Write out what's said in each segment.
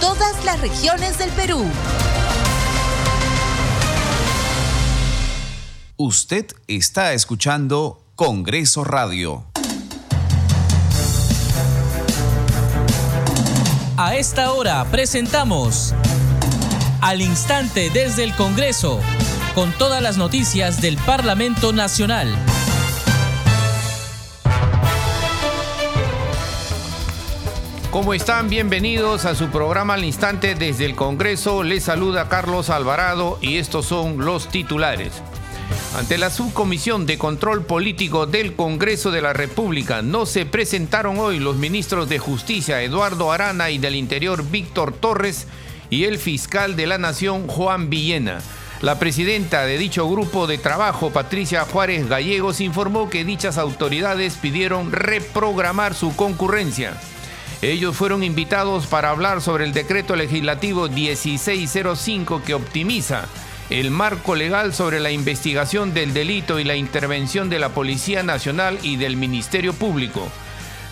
todas las regiones del Perú. Usted está escuchando Congreso Radio. A esta hora presentamos Al Instante desde el Congreso, con todas las noticias del Parlamento Nacional. ¿Cómo están? Bienvenidos a su programa al instante desde el Congreso. Les saluda Carlos Alvarado y estos son los titulares. Ante la subcomisión de control político del Congreso de la República no se presentaron hoy los ministros de Justicia Eduardo Arana y del Interior Víctor Torres y el fiscal de la Nación Juan Villena. La presidenta de dicho grupo de trabajo, Patricia Juárez Gallegos, informó que dichas autoridades pidieron reprogramar su concurrencia. Ellos fueron invitados para hablar sobre el decreto legislativo 1605 que optimiza el marco legal sobre la investigación del delito y la intervención de la Policía Nacional y del Ministerio Público.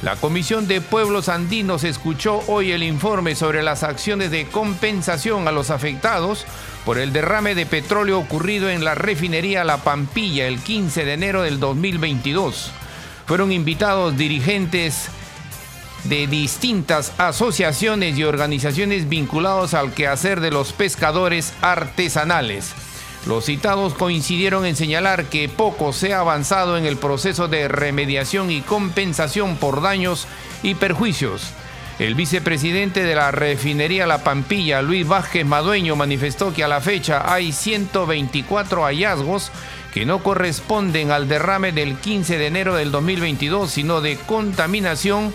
La Comisión de Pueblos Andinos escuchó hoy el informe sobre las acciones de compensación a los afectados por el derrame de petróleo ocurrido en la refinería La Pampilla el 15 de enero del 2022. Fueron invitados dirigentes de distintas asociaciones y organizaciones vinculados al quehacer de los pescadores artesanales. Los citados coincidieron en señalar que poco se ha avanzado en el proceso de remediación y compensación por daños y perjuicios. El vicepresidente de la refinería La Pampilla, Luis Vázquez Madueño, manifestó que a la fecha hay 124 hallazgos que no corresponden al derrame del 15 de enero del 2022, sino de contaminación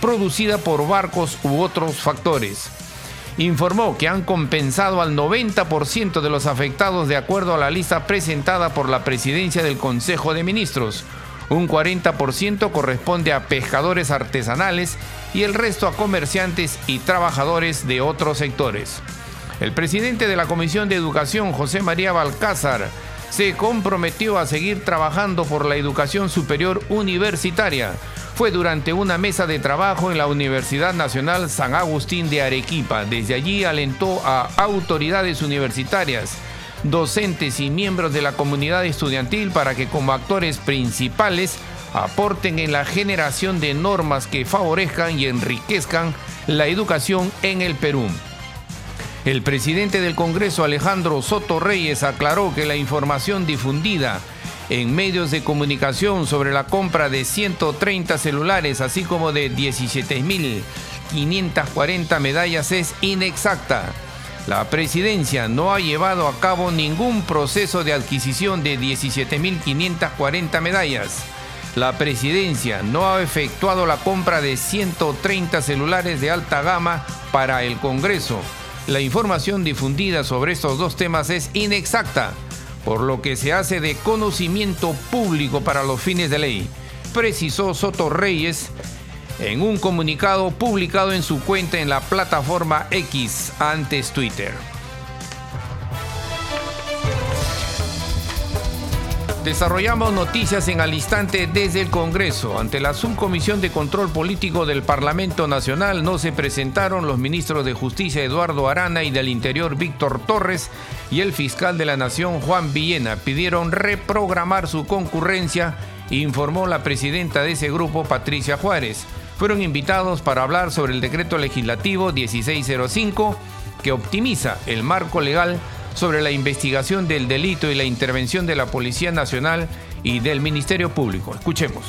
producida por barcos u otros factores. Informó que han compensado al 90% de los afectados de acuerdo a la lista presentada por la presidencia del Consejo de Ministros. Un 40% corresponde a pescadores artesanales y el resto a comerciantes y trabajadores de otros sectores. El presidente de la Comisión de Educación, José María Balcázar, se comprometió a seguir trabajando por la educación superior universitaria fue durante una mesa de trabajo en la Universidad Nacional San Agustín de Arequipa. Desde allí alentó a autoridades universitarias, docentes y miembros de la comunidad estudiantil para que como actores principales aporten en la generación de normas que favorezcan y enriquezcan la educación en el Perú. El presidente del Congreso, Alejandro Soto Reyes, aclaró que la información difundida en medios de comunicación sobre la compra de 130 celulares, así como de 17.540 medallas, es inexacta. La presidencia no ha llevado a cabo ningún proceso de adquisición de 17.540 medallas. La presidencia no ha efectuado la compra de 130 celulares de alta gama para el Congreso. La información difundida sobre estos dos temas es inexacta por lo que se hace de conocimiento público para los fines de ley, precisó Soto Reyes en un comunicado publicado en su cuenta en la plataforma X antes Twitter. Desarrollamos noticias en al instante desde el Congreso. Ante la Subcomisión de Control Político del Parlamento Nacional no se presentaron los ministros de Justicia Eduardo Arana y del Interior Víctor Torres y el fiscal de la Nación Juan Villena. Pidieron reprogramar su concurrencia, informó la presidenta de ese grupo Patricia Juárez. Fueron invitados para hablar sobre el decreto legislativo 1605 que optimiza el marco legal sobre la investigación del delito y la intervención de la Policía Nacional y del Ministerio Público. Escuchemos.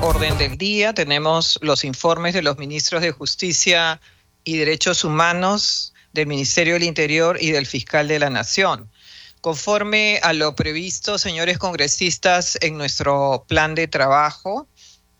Orden del día, tenemos los informes de los ministros de Justicia y Derechos Humanos del Ministerio del Interior y del Fiscal de la Nación. Conforme a lo previsto, señores congresistas, en nuestro plan de trabajo,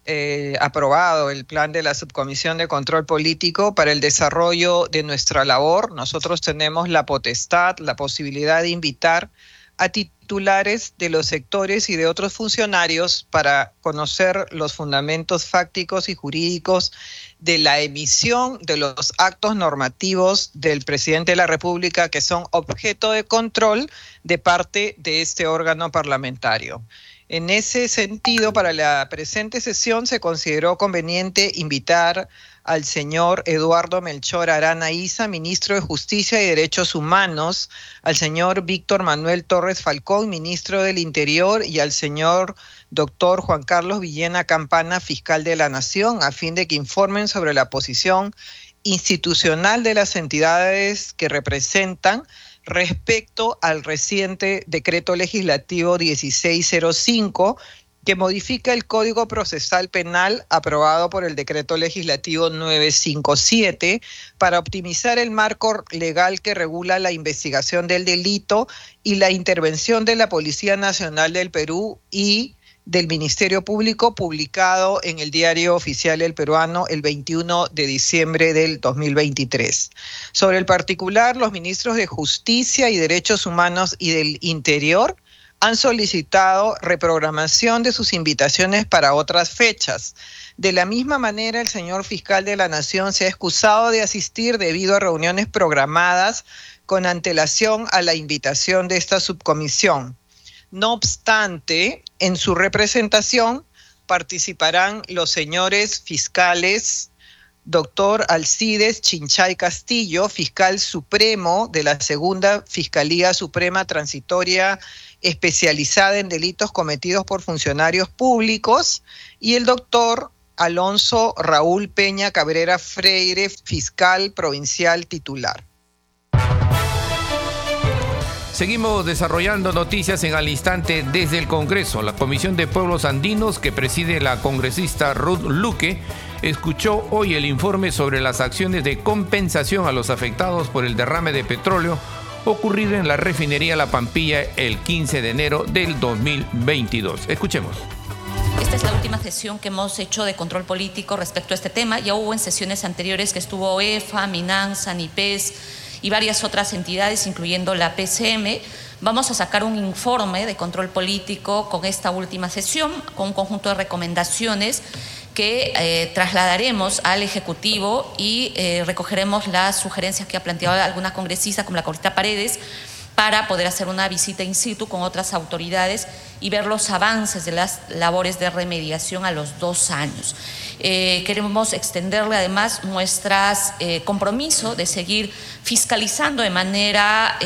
eh, aprobado el plan de la Subcomisión de Control Político para el desarrollo de nuestra labor. Nosotros tenemos la potestad, la posibilidad de invitar a titulares de los sectores y de otros funcionarios para conocer los fundamentos fácticos y jurídicos de la emisión de los actos normativos del presidente de la República que son objeto de control de parte de este órgano parlamentario. En ese sentido, para la presente sesión se consideró conveniente invitar al señor Eduardo Melchor Arana Isa, ministro de Justicia y Derechos Humanos, al señor Víctor Manuel Torres Falcón, ministro del Interior, y al señor doctor Juan Carlos Villena Campana, fiscal de la Nación, a fin de que informen sobre la posición institucional de las entidades que representan respecto al reciente decreto legislativo 1605 que modifica el Código Procesal Penal aprobado por el Decreto Legislativo 957 para optimizar el marco legal que regula la investigación del delito y la intervención de la Policía Nacional del Perú y del Ministerio Público publicado en el Diario Oficial del Peruano el 21 de diciembre del 2023. Sobre el particular, los ministros de Justicia y Derechos Humanos y del Interior han solicitado reprogramación de sus invitaciones para otras fechas. De la misma manera, el señor fiscal de la Nación se ha excusado de asistir debido a reuniones programadas con antelación a la invitación de esta subcomisión. No obstante, en su representación participarán los señores fiscales doctor Alcides Chinchay Castillo, fiscal supremo de la Segunda Fiscalía Suprema Transitoria especializada en delitos cometidos por funcionarios públicos, y el doctor Alonso Raúl Peña Cabrera Freire, fiscal provincial titular. Seguimos desarrollando noticias en al instante desde el Congreso. La Comisión de Pueblos Andinos, que preside la congresista Ruth Luque, escuchó hoy el informe sobre las acciones de compensación a los afectados por el derrame de petróleo ocurrido en la refinería La Pampilla el 15 de enero del 2022. Escuchemos. Esta es la última sesión que hemos hecho de control político respecto a este tema. Ya hubo en sesiones anteriores que estuvo EFA, Minanza, NIPES y varias otras entidades, incluyendo la PCM. Vamos a sacar un informe de control político con esta última sesión, con un conjunto de recomendaciones que eh, trasladaremos al Ejecutivo y eh, recogeremos las sugerencias que ha planteado alguna congresista, como la Corita Paredes, para poder hacer una visita in situ con otras autoridades y ver los avances de las labores de remediación a los dos años. Eh, queremos extenderle además nuestro compromiso de seguir fiscalizando de manera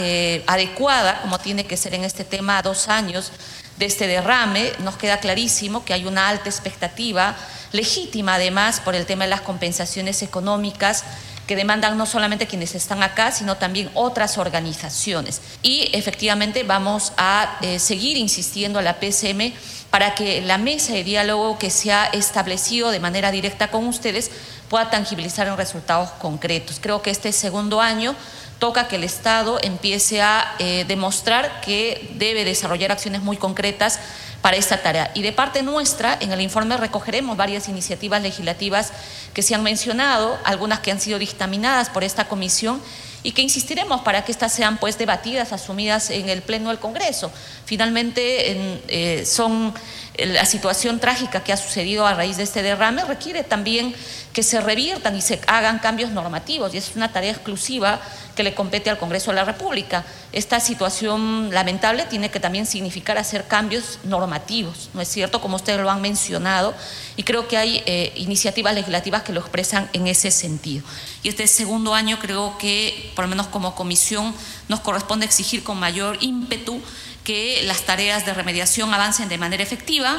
adecuada, como tiene que ser en este tema, a dos años de este derrame. Nos queda clarísimo que hay una alta expectativa legítima además por el tema de las compensaciones económicas que demandan no solamente quienes están acá, sino también otras organizaciones. Y efectivamente vamos a eh, seguir insistiendo a la PCM para que la mesa de diálogo que se ha establecido de manera directa con ustedes pueda tangibilizar en resultados concretos. Creo que este segundo año toca que el Estado empiece a eh, demostrar que debe desarrollar acciones muy concretas para esta tarea. Y de parte nuestra, en el informe recogeremos varias iniciativas legislativas que se han mencionado, algunas que han sido dictaminadas por esta comisión y que insistiremos para que estas sean pues debatidas, asumidas en el Pleno del Congreso. Finalmente eh, son la situación trágica que ha sucedido a raíz de este derrame requiere también que se reviertan y se hagan cambios normativos y es una tarea exclusiva que le compete al Congreso de la República. Esta situación lamentable tiene que también significar hacer cambios normativos, ¿no es cierto? Como ustedes lo han mencionado, y creo que hay eh, iniciativas legislativas que lo expresan en ese sentido. Y este segundo año creo que, por lo menos como comisión, nos corresponde exigir con mayor ímpetu que las tareas de remediación avancen de manera efectiva.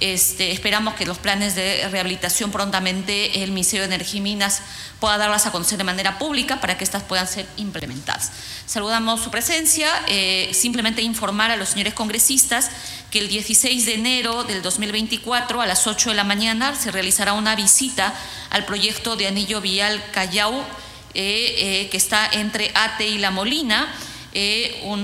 Este, esperamos que los planes de rehabilitación prontamente el Ministerio de Energía y Minas pueda darlas a conocer de manera pública para que estas puedan ser implementadas. Saludamos su presencia, eh, simplemente informar a los señores congresistas que el 16 de enero del 2024 a las 8 de la mañana se realizará una visita al proyecto de anillo vial Callao eh, eh, que está entre Ate y La Molina eh, un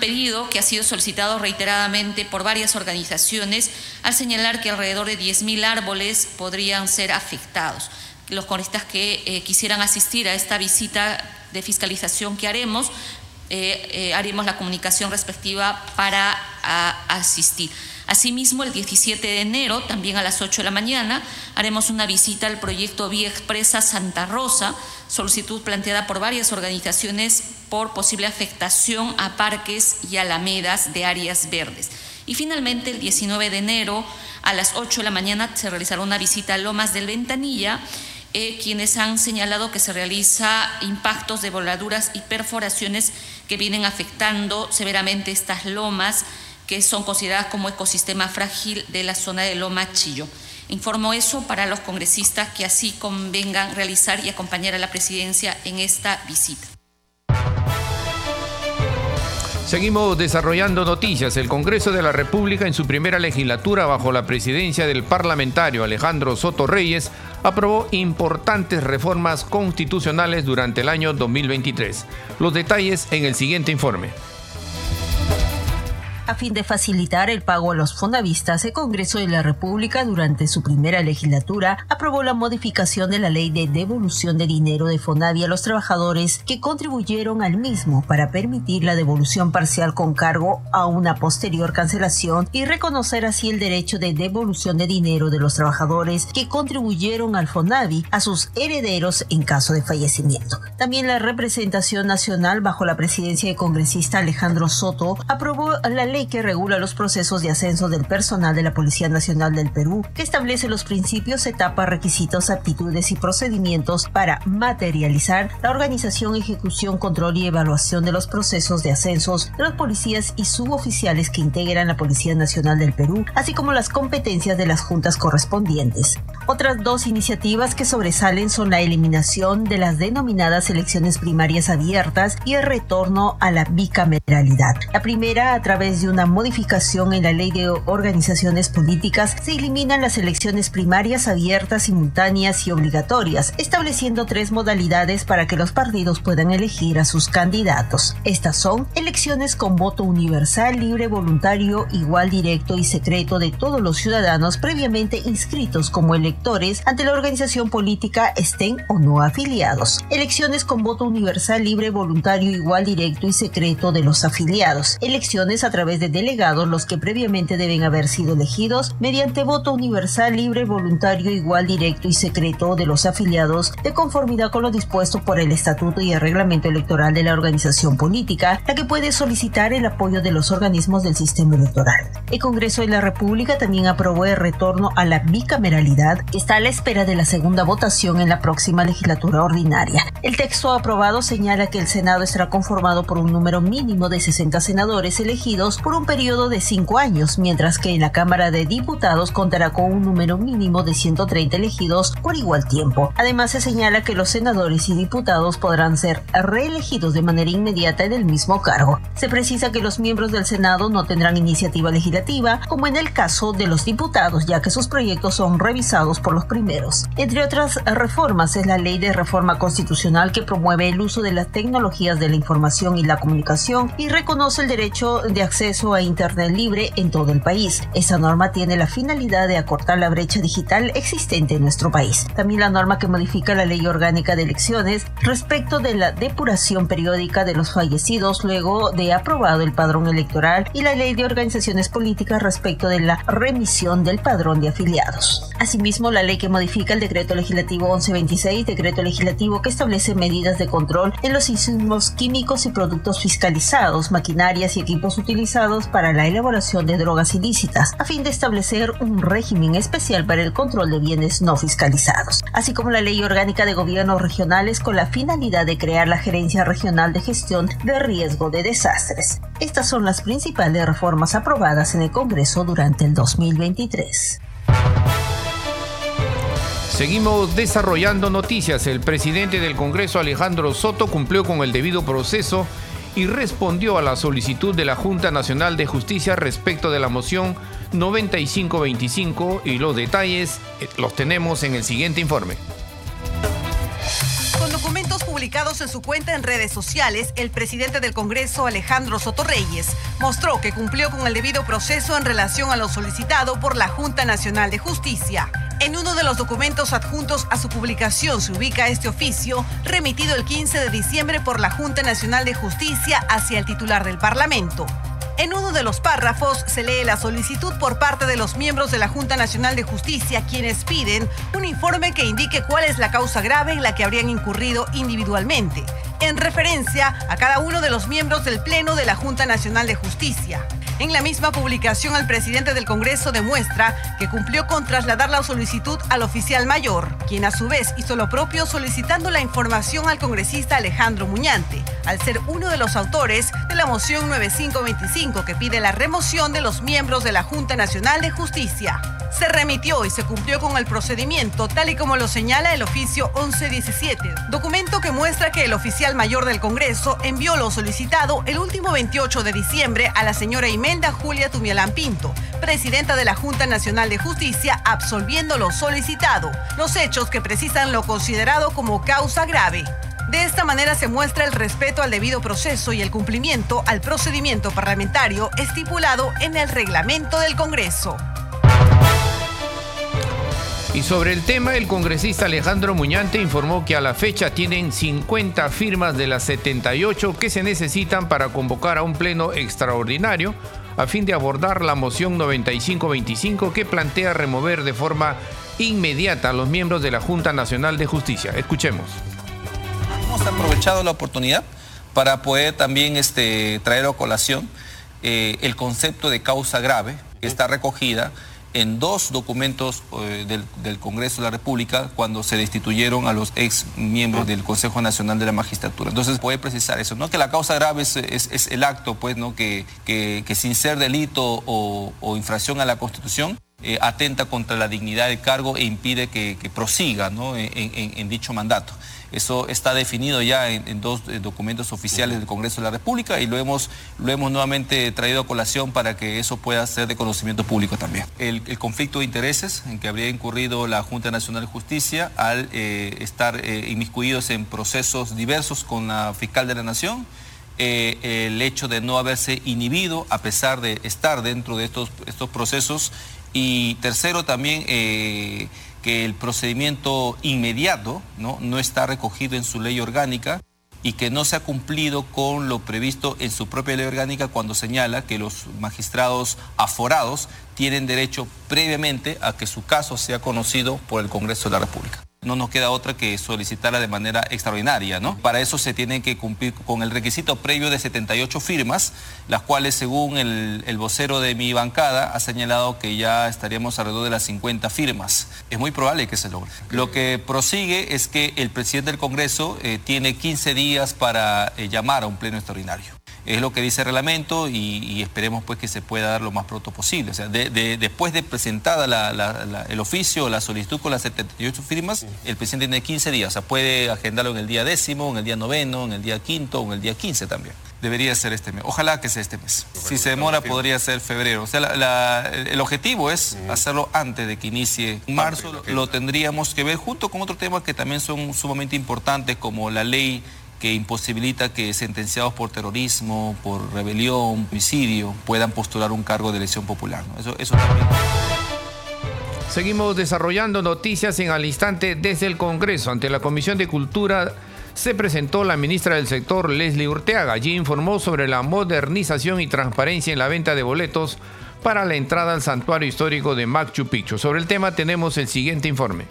pedido que ha sido solicitado reiteradamente por varias organizaciones al señalar que alrededor de 10.000 árboles podrían ser afectados. Los congresistas que eh, quisieran asistir a esta visita de fiscalización que haremos, eh, haremos la comunicación respectiva para asistir. Asimismo, el 17 de enero, también a las 8 de la mañana, haremos una visita al proyecto Vía Expresa Santa Rosa, solicitud planteada por varias organizaciones por posible afectación a parques y alamedas de áreas verdes. Y finalmente, el 19 de enero, a las 8 de la mañana, se realizará una visita a Lomas del Ventanilla, eh, quienes han señalado que se realiza impactos de voladuras y perforaciones que vienen afectando severamente estas lomas que son consideradas como ecosistema frágil de la zona de Loma Chillo. Informo eso para los congresistas que así convengan realizar y acompañar a la presidencia en esta visita. Seguimos desarrollando noticias. El Congreso de la República en su primera legislatura bajo la presidencia del parlamentario Alejandro Soto Reyes aprobó importantes reformas constitucionales durante el año 2023. Los detalles en el siguiente informe. A fin de facilitar el pago a los fondavistas, el Congreso de la República durante su primera legislatura aprobó la modificación de la ley de devolución de dinero de Fonavi a los trabajadores que contribuyeron al mismo para permitir la devolución parcial con cargo a una posterior cancelación y reconocer así el derecho de devolución de dinero de los trabajadores que contribuyeron al Fonavi a sus herederos en caso de fallecimiento. También la representación nacional bajo la presidencia del congresista Alejandro Soto aprobó la ley que regula los procesos de ascenso del personal de la Policía Nacional del Perú, que establece los principios, etapas, requisitos, aptitudes y procedimientos para materializar la organización, ejecución, control y evaluación de los procesos de ascensos de los policías y suboficiales que integran la Policía Nacional del Perú, así como las competencias de las juntas correspondientes. Otras dos iniciativas que sobresalen son la eliminación de las denominadas elecciones primarias abiertas y el retorno a la bicameralidad. La primera a través de una modificación en la ley de organizaciones políticas, se eliminan las elecciones primarias abiertas, simultáneas y obligatorias, estableciendo tres modalidades para que los partidos puedan elegir a sus candidatos. Estas son elecciones con voto universal, libre, voluntario, igual, directo y secreto de todos los ciudadanos previamente inscritos como electores ante la organización política estén o no afiliados. Elecciones con voto universal, libre, voluntario, igual, directo y secreto de los afiliados. Elecciones a través de delegados los que previamente deben haber sido elegidos mediante voto universal, libre, voluntario, igual, directo y secreto de los afiliados de conformidad con lo dispuesto por el Estatuto y el Reglamento Electoral de la organización política, la que puede solicitar el apoyo de los organismos del sistema electoral. El Congreso de la República también aprobó el retorno a la bicameralidad que está a la espera de la segunda votación en la próxima legislatura ordinaria. El texto aprobado señala que el Senado estará conformado por un número mínimo de 60 senadores elegidos por un periodo de cinco años, mientras que en la Cámara de Diputados contará con un número mínimo de 130 elegidos por igual tiempo. Además, se señala que los senadores y diputados podrán ser reelegidos de manera inmediata en el mismo cargo. Se precisa que los miembros del Senado no tendrán iniciativa legislativa, como en el caso de los diputados, ya que sus proyectos son revisados por los primeros. Entre otras reformas es la Ley de Reforma Constitucional que promueve el uso de las tecnologías de la información y la comunicación y reconoce el derecho de acceso a Internet libre en todo el país. Esta norma tiene la finalidad de acortar la brecha digital existente en nuestro país. También la norma que modifica la ley orgánica de elecciones respecto de la depuración periódica de los fallecidos luego de aprobado el padrón electoral y la ley de organizaciones políticas respecto de la remisión del padrón de afiliados. Asimismo, la ley que modifica el decreto legislativo 1126, decreto legislativo que establece medidas de control en los insumos químicos y productos fiscalizados, maquinarias y equipos utilizados para la elaboración de drogas ilícitas, a fin de establecer un régimen especial para el control de bienes no fiscalizados, así como la Ley Orgánica de Gobiernos Regionales con la finalidad de crear la Gerencia Regional de Gestión de Riesgo de Desastres. Estas son las principales reformas aprobadas en el Congreso durante el 2023. Seguimos desarrollando noticias. El presidente del Congreso, Alejandro Soto, cumplió con el debido proceso y respondió a la solicitud de la Junta Nacional de Justicia respecto de la moción 9525 y los detalles eh, los tenemos en el siguiente informe documentos publicados en su cuenta en redes sociales, el presidente del Congreso, Alejandro Sotorreyes, mostró que cumplió con el debido proceso en relación a lo solicitado por la Junta Nacional de Justicia. En uno de los documentos adjuntos a su publicación se ubica este oficio, remitido el 15 de diciembre por la Junta Nacional de Justicia hacia el titular del Parlamento. En uno de los párrafos se lee la solicitud por parte de los miembros de la Junta Nacional de Justicia, quienes piden un informe que indique cuál es la causa grave en la que habrían incurrido individualmente, en referencia a cada uno de los miembros del Pleno de la Junta Nacional de Justicia. En la misma publicación, el presidente del Congreso demuestra que cumplió con trasladar la solicitud al oficial mayor, quien a su vez hizo lo propio solicitando la información al congresista Alejandro Muñante, al ser uno de los autores de la moción 9525 que pide la remoción de los miembros de la Junta Nacional de Justicia. Se remitió y se cumplió con el procedimiento tal y como lo señala el oficio 1117, documento que muestra que el oficial mayor del Congreso envió lo solicitado el último 28 de diciembre a la señora Imelda Julia Tumialán Pinto, presidenta de la Junta Nacional de Justicia, absolviendo lo solicitado, los hechos que precisan lo considerado como causa grave. De esta manera se muestra el respeto al debido proceso y el cumplimiento al procedimiento parlamentario estipulado en el reglamento del Congreso. Y sobre el tema, el congresista Alejandro Muñante informó que a la fecha tienen 50 firmas de las 78 que se necesitan para convocar a un pleno extraordinario a fin de abordar la moción 9525 que plantea remover de forma inmediata a los miembros de la Junta Nacional de Justicia. Escuchemos. Hemos aprovechado la oportunidad para poder también este, traer a colación eh, el concepto de causa grave que está recogida en dos documentos eh, del, Congreso de la República cuando se destituyeron a los ex miembros del Consejo Nacional de la Magistratura. Entonces puede precisar eso, ¿no? Que la causa grave es, el acto, pues, ¿no? Que, que, sin ser delito o, infracción a la Constitución, eh, atenta contra la dignidad del cargo e impide que, prosiga ¿no? en dicho mandato. Eso está definido ya en, dos eh, documentos oficiales del Congreso de la República y lo hemos, lo hemos nuevamente traído a colación para que eso pueda ser de conocimiento público también. El, conflicto de intereses en que habría incurrido la Junta Nacional de Justicia al eh, estar eh, inmiscuidos en procesos diversos con la fiscal de la Nación. el hecho de no haberse inhibido a pesar de estar dentro de estos, estos procesos y tercero también que el procedimiento inmediato ¿no? está recogido en su ley orgánica y que no se ha cumplido con lo previsto en su propia ley orgánica cuando señala que los magistrados aforados tienen derecho previamente a que su caso sea conocido por el Congreso de la República no nos queda otra que solicitarla de manera extraordinaria, ¿no? Para eso se tiene que cumplir con el requisito previo de 78 firmas, las cuales según el, vocero de mi bancada ha señalado que ya estaríamos alrededor de las 50 firmas. Es muy probable que se logre. Lo que prosigue es que el presidente del Congreso eh, tiene 15 días para eh, llamar a un pleno extraordinario es lo que dice el reglamento y, esperemos pues que se pueda dar lo más pronto posible. O sea, después de presentada el oficio, la solicitud con las 78 firmas, el presidente tiene 15 días, o sea, puede agendarlo en el día décimo, en el día noveno, en el día quinto o en el día 15 también. Debería ser este mes. Ojalá que sea este mes. si se demora, podría ser febrero. O sea, el objetivo es hacerlo antes de que inicie marzo. Lo tendríamos que ver junto con otros temas que también son sumamente importantes, como la ley que imposibilita que sentenciados por terrorismo, por rebelión, homicidio, puedan postular un cargo de elección popular. Eso, eso también. Seguimos desarrollando noticias en al instante desde el Congreso. Ante la Comisión de Cultura se presentó la ministra del sector, Leslie Urteaga. Allí informó sobre la modernización y transparencia en la venta de boletos para la entrada al santuario histórico de Machu Picchu. Sobre el tema tenemos el siguiente informe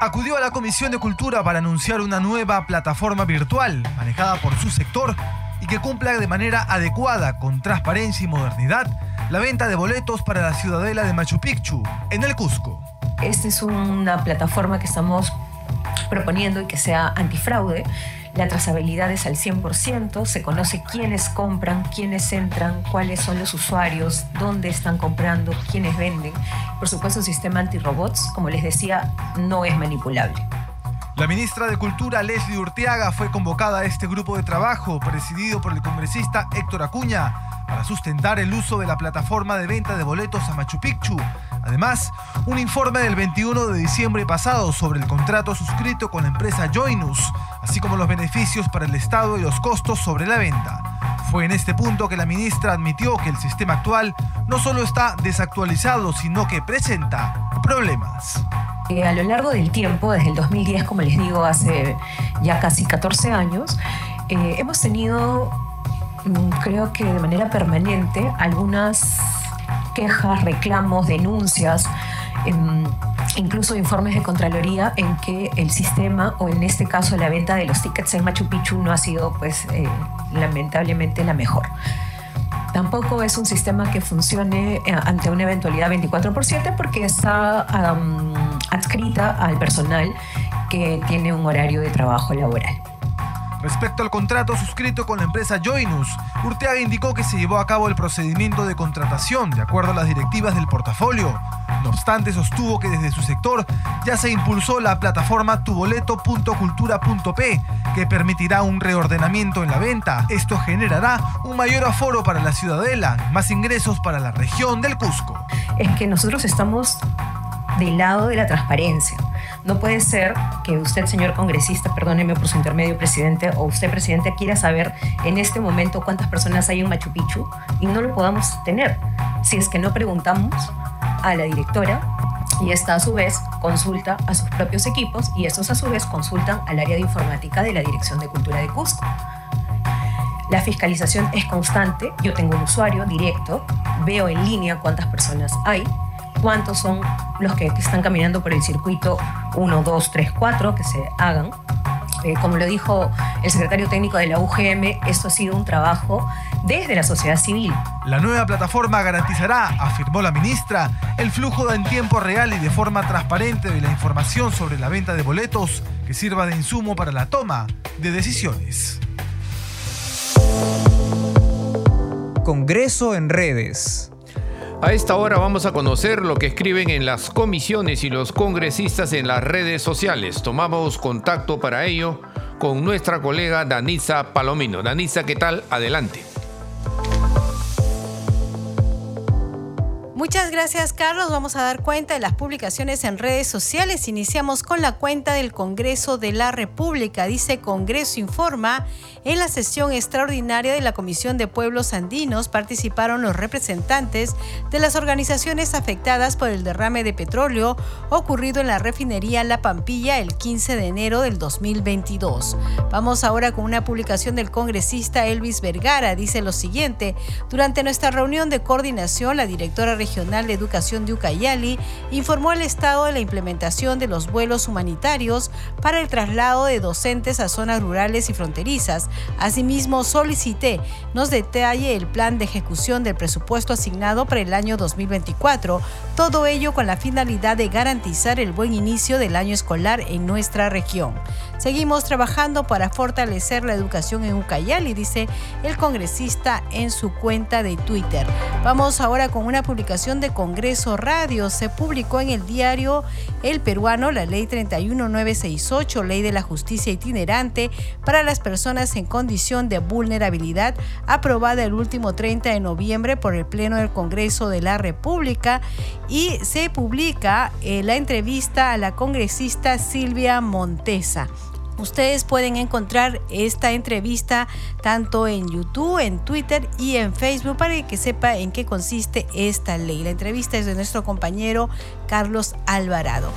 acudió a la Comisión de Cultura para anunciar una nueva plataforma virtual manejada por su sector y que cumpla de manera adecuada, con transparencia y modernidad, la venta de boletos para la ciudadela de Machu Picchu, en el Cusco. Esta es una plataforma que estamos proponiendo y que sea antifraude la trazabilidad es al 100%, se conoce quiénes compran, quiénes entran, cuáles son los usuarios, dónde están comprando, quiénes venden. Por supuesto, un sistema anti-robots, como les decía, no es manipulable. La ministra de Cultura, Leslie Urteaga, fue convocada a este grupo de trabajo presidido por el congresista Héctor Acuña para sustentar el uso de la plataforma de venta de boletos a Machu Picchu, Además, un informe del 21 de diciembre pasado sobre el contrato suscrito con la empresa Joinus, así como los beneficios para el Estado y los costos sobre la venta. Fue en este punto que la ministra admitió que el sistema actual no solo está desactualizado, sino que presenta problemas. Eh, a lo largo del tiempo, desde el 2010, como les digo, hace ya casi 14 años, eh, hemos tenido, mm, creo que de manera permanente, algunas quejas, reclamos, denuncias, em, incluso informes de Contraloría en que el sistema, o en este caso la venta de los tickets en Machu Picchu, no ha sido, pues, eh, lamentablemente la mejor. Tampoco es un sistema que funcione eh, ante una eventualidad 24 por 7 porque está adscrita al personal que tiene un horario de trabajo laboral. Respecto al contrato suscrito con la empresa Joinus, Urteaga indicó que se llevó a cabo el procedimiento de contratación de acuerdo a las directivas del portafolio. No obstante, sostuvo que desde su sector ya se impulsó la plataforma tuboleto.cultura.p, que permitirá un reordenamiento en la venta. Esto generará un mayor aforo para la ciudadela, más ingresos para la región del Cusco. Es que nosotros estamos del lado de la transparencia. No puede ser que usted, señor congresista, perdóneme por su intermedio, presidente, o usted, presidente, quiera saber en este momento cuántas personas hay en Machu Picchu y no lo podamos tener si es que no preguntamos a la directora y esta a su vez consulta a sus propios equipos y estos a su vez consultan al área de informática de la Dirección de Cultura de Cusco. La fiscalización es constante, yo tengo un usuario directo, veo en línea cuántas personas hay, cuántos son los que, están caminando por el circuito 1, 2, 3, 4 que se hagan. Eh, como lo dijo el secretario técnico de la UGM, esto ha sido un trabajo desde la sociedad civil. La nueva plataforma garantizará, afirmó la ministra, el flujo en tiempo real y de forma transparente de la información sobre la venta de boletos que sirva de insumo para la toma de decisiones. Congreso en redes. A esta hora vamos a conocer lo que escriben en las comisiones y los congresistas en las redes sociales. Tomamos contacto para ello con nuestra colega Danisa Palomino. Danisa, ¿qué tal? Adelante. Muchas gracias Carlos. Vamos a dar cuenta de las publicaciones en redes sociales. Iniciamos con la cuenta del Congreso de la República. Dice Congreso Informa, en la sesión extraordinaria de la Comisión de Pueblos Andinos participaron los representantes de las organizaciones afectadas por el derrame de petróleo ocurrido en la refinería La Pampilla el 15 de enero del 2022. Vamos ahora con una publicación del congresista Elvis Vergara. Dice lo siguiente, durante nuestra reunión de coordinación, la directora regional Regional de Educación de Ucayali informó al Estado de la implementación de los vuelos humanitarios para el traslado de docentes a zonas rurales y fronterizas. Asimismo, solicité nos detalle el plan de ejecución del presupuesto asignado para el año 2024, todo ello con la finalidad de garantizar el buen inicio del año escolar en nuestra región. Seguimos trabajando para fortalecer la educación en Ucayali, dice el congresista en su cuenta de Twitter. Vamos ahora con una publicación de Congreso Radio. Se publicó en el diario El Peruano la Ley 31968, Ley de la Justicia Itinerante para las personas en condición de vulnerabilidad, aprobada el último 30 de noviembre por el Pleno del Congreso de la República y se publica eh, la entrevista a la congresista Silvia Montesa. Ustedes pueden encontrar esta entrevista tanto en YouTube, en Twitter y en Facebook para que sepa en qué consiste esta ley. La entrevista es de nuestro compañero Carlos Alvarado.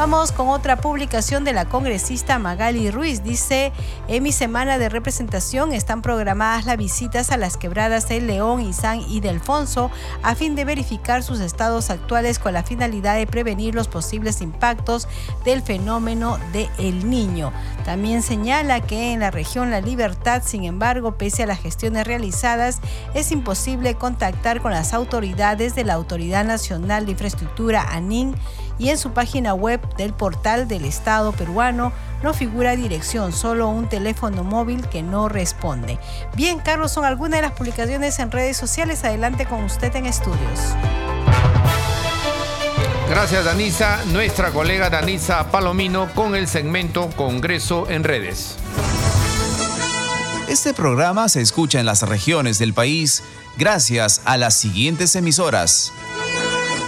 Vamos con otra publicación de la congresista Magali Ruiz. Dice, en mi semana de representación están programadas las visitas a las quebradas de León, Izán y Delfonso a fin de verificar sus estados actuales con la finalidad de prevenir los posibles impactos del fenómeno de El Niño. También señala que en la región La Libertad, sin embargo, pese a las gestiones realizadas, es imposible contactar con las autoridades de la Autoridad Nacional de Infraestructura ANIN y en su página web del portal del Estado peruano no figura dirección, solo un teléfono móvil que no responde. Bien, Carlos, son algunas de las publicaciones en redes sociales. Adelante con usted en estudios. Gracias, Danisa. Nuestra colega Danisa Palomino con el segmento Congreso en redes. Este programa se escucha en las regiones del país gracias a las siguientes emisoras.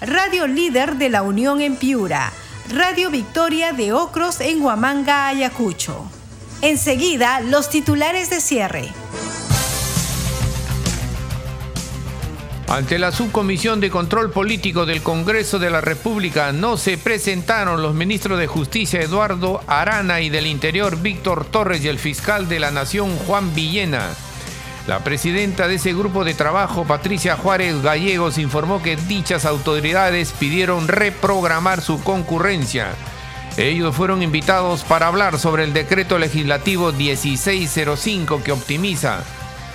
Radio Líder de la Unión en Piura, Radio Victoria de Ocros en Huamanga, Ayacucho. Enseguida, los titulares de cierre. Ante la Subcomisión de Control Político del Congreso de la República no se presentaron los ministros de Justicia Eduardo Arana y del Interior Víctor Torres y el fiscal de la Nación Juan Villena. La presidenta de ese grupo de trabajo, Patricia Juárez Gallegos, informó que dichas autoridades pidieron reprogramar su concurrencia. Ellos fueron invitados para hablar sobre el decreto legislativo 1605 que optimiza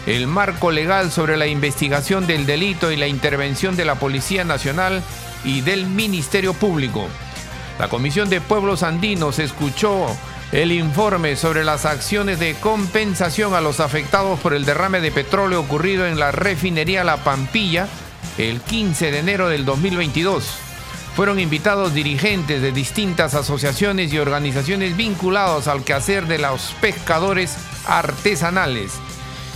el marco legal sobre la investigación del delito y la intervención de la Policía Nacional y del Ministerio Público. La Comisión de Pueblos Andinos escuchó el informe sobre las acciones de compensación a los afectados por el derrame de petróleo ocurrido en la refinería La Pampilla el 15 de enero del 2022. Fueron invitados dirigentes de distintas asociaciones y organizaciones vinculados al quehacer de los pescadores artesanales.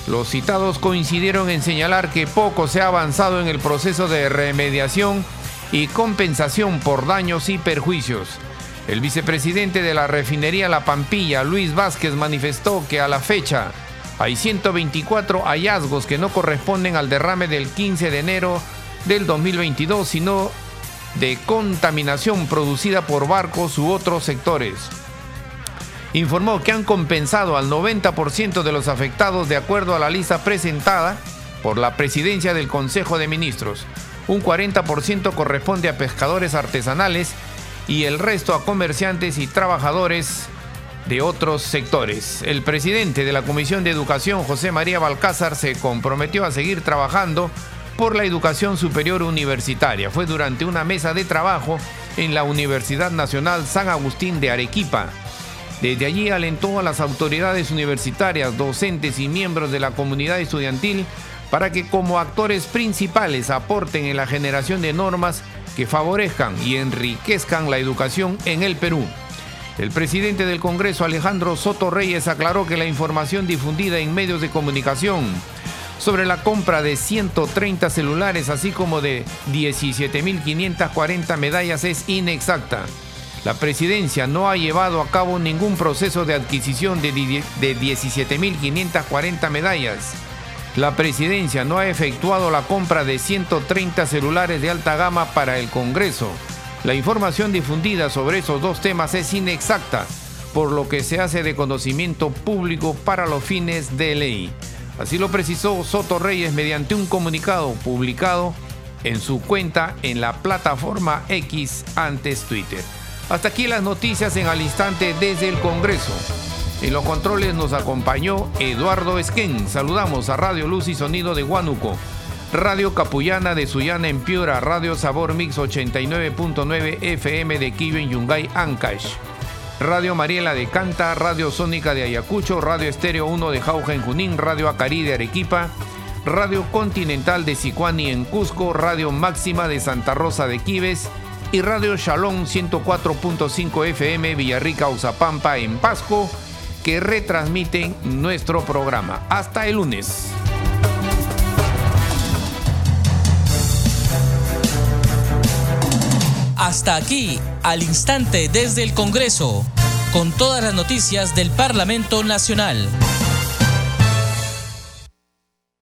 Los citados coincidieron en señalar que poco se ha avanzado en el proceso de remediación y compensación por daños y perjuicios. El vicepresidente de la refinería La Pampilla, Luis Vázquez, manifestó que a la fecha hay 124 hallazgos que no corresponden al derrame del 15 de enero del 2022, sino de contaminación producida por barcos u otros sectores. Informó que han compensado al 90% de los afectados de acuerdo a la lista presentada por la presidencia del Consejo de Ministros. Un 40% corresponde a pescadores artesanales y el resto a comerciantes y trabajadores de otros sectores. El presidente de la Comisión de Educación, José María Balcázar, se comprometió a seguir trabajando por la educación superior universitaria. Fue durante una mesa de trabajo en la Universidad Nacional San Agustín de Arequipa. Desde allí alentó a las autoridades universitarias, docentes y miembros de la comunidad estudiantil para que como actores principales aporten en la generación de normas que favorezcan y enriquezcan la educación en el Perú. El presidente del Congreso, Alejandro Soto Reyes, aclaró que la información difundida en medios de comunicación sobre la compra de 130 celulares, así como de 17.540 medallas, es inexacta. La presidencia no ha llevado a cabo ningún proceso de adquisición de 17.540 medallas la presidencia no ha efectuado la compra de 130 celulares de alta gama para el Congreso. La información difundida sobre esos dos temas es inexacta, por lo que se hace de conocimiento público para los fines de ley. Así lo precisó Soto Reyes mediante un comunicado publicado en su cuenta en la plataforma X antes Twitter. Hasta aquí las noticias en al instante desde el Congreso. En los controles nos acompañó Eduardo Esquén. Saludamos a Radio Luz y Sonido de Huánuco, Radio Capullana de Sullana en Piura, Radio Sabor Mix 89.9 FM de Kiyo en Yungay, Ancash. Radio Mariela de Canta, Radio Sónica de Ayacucho, Radio Estéreo 1 de Jauja en Junín, Radio Acari de Arequipa, Radio Continental de Sicuani en Cusco, Radio Máxima de Santa Rosa de Quives y Radio Shalom 104.5 FM Villarrica Uzapampa en Pasco que retransmiten nuestro programa. Hasta el lunes. Hasta aquí, al instante desde el Congreso, con todas las noticias del Parlamento Nacional.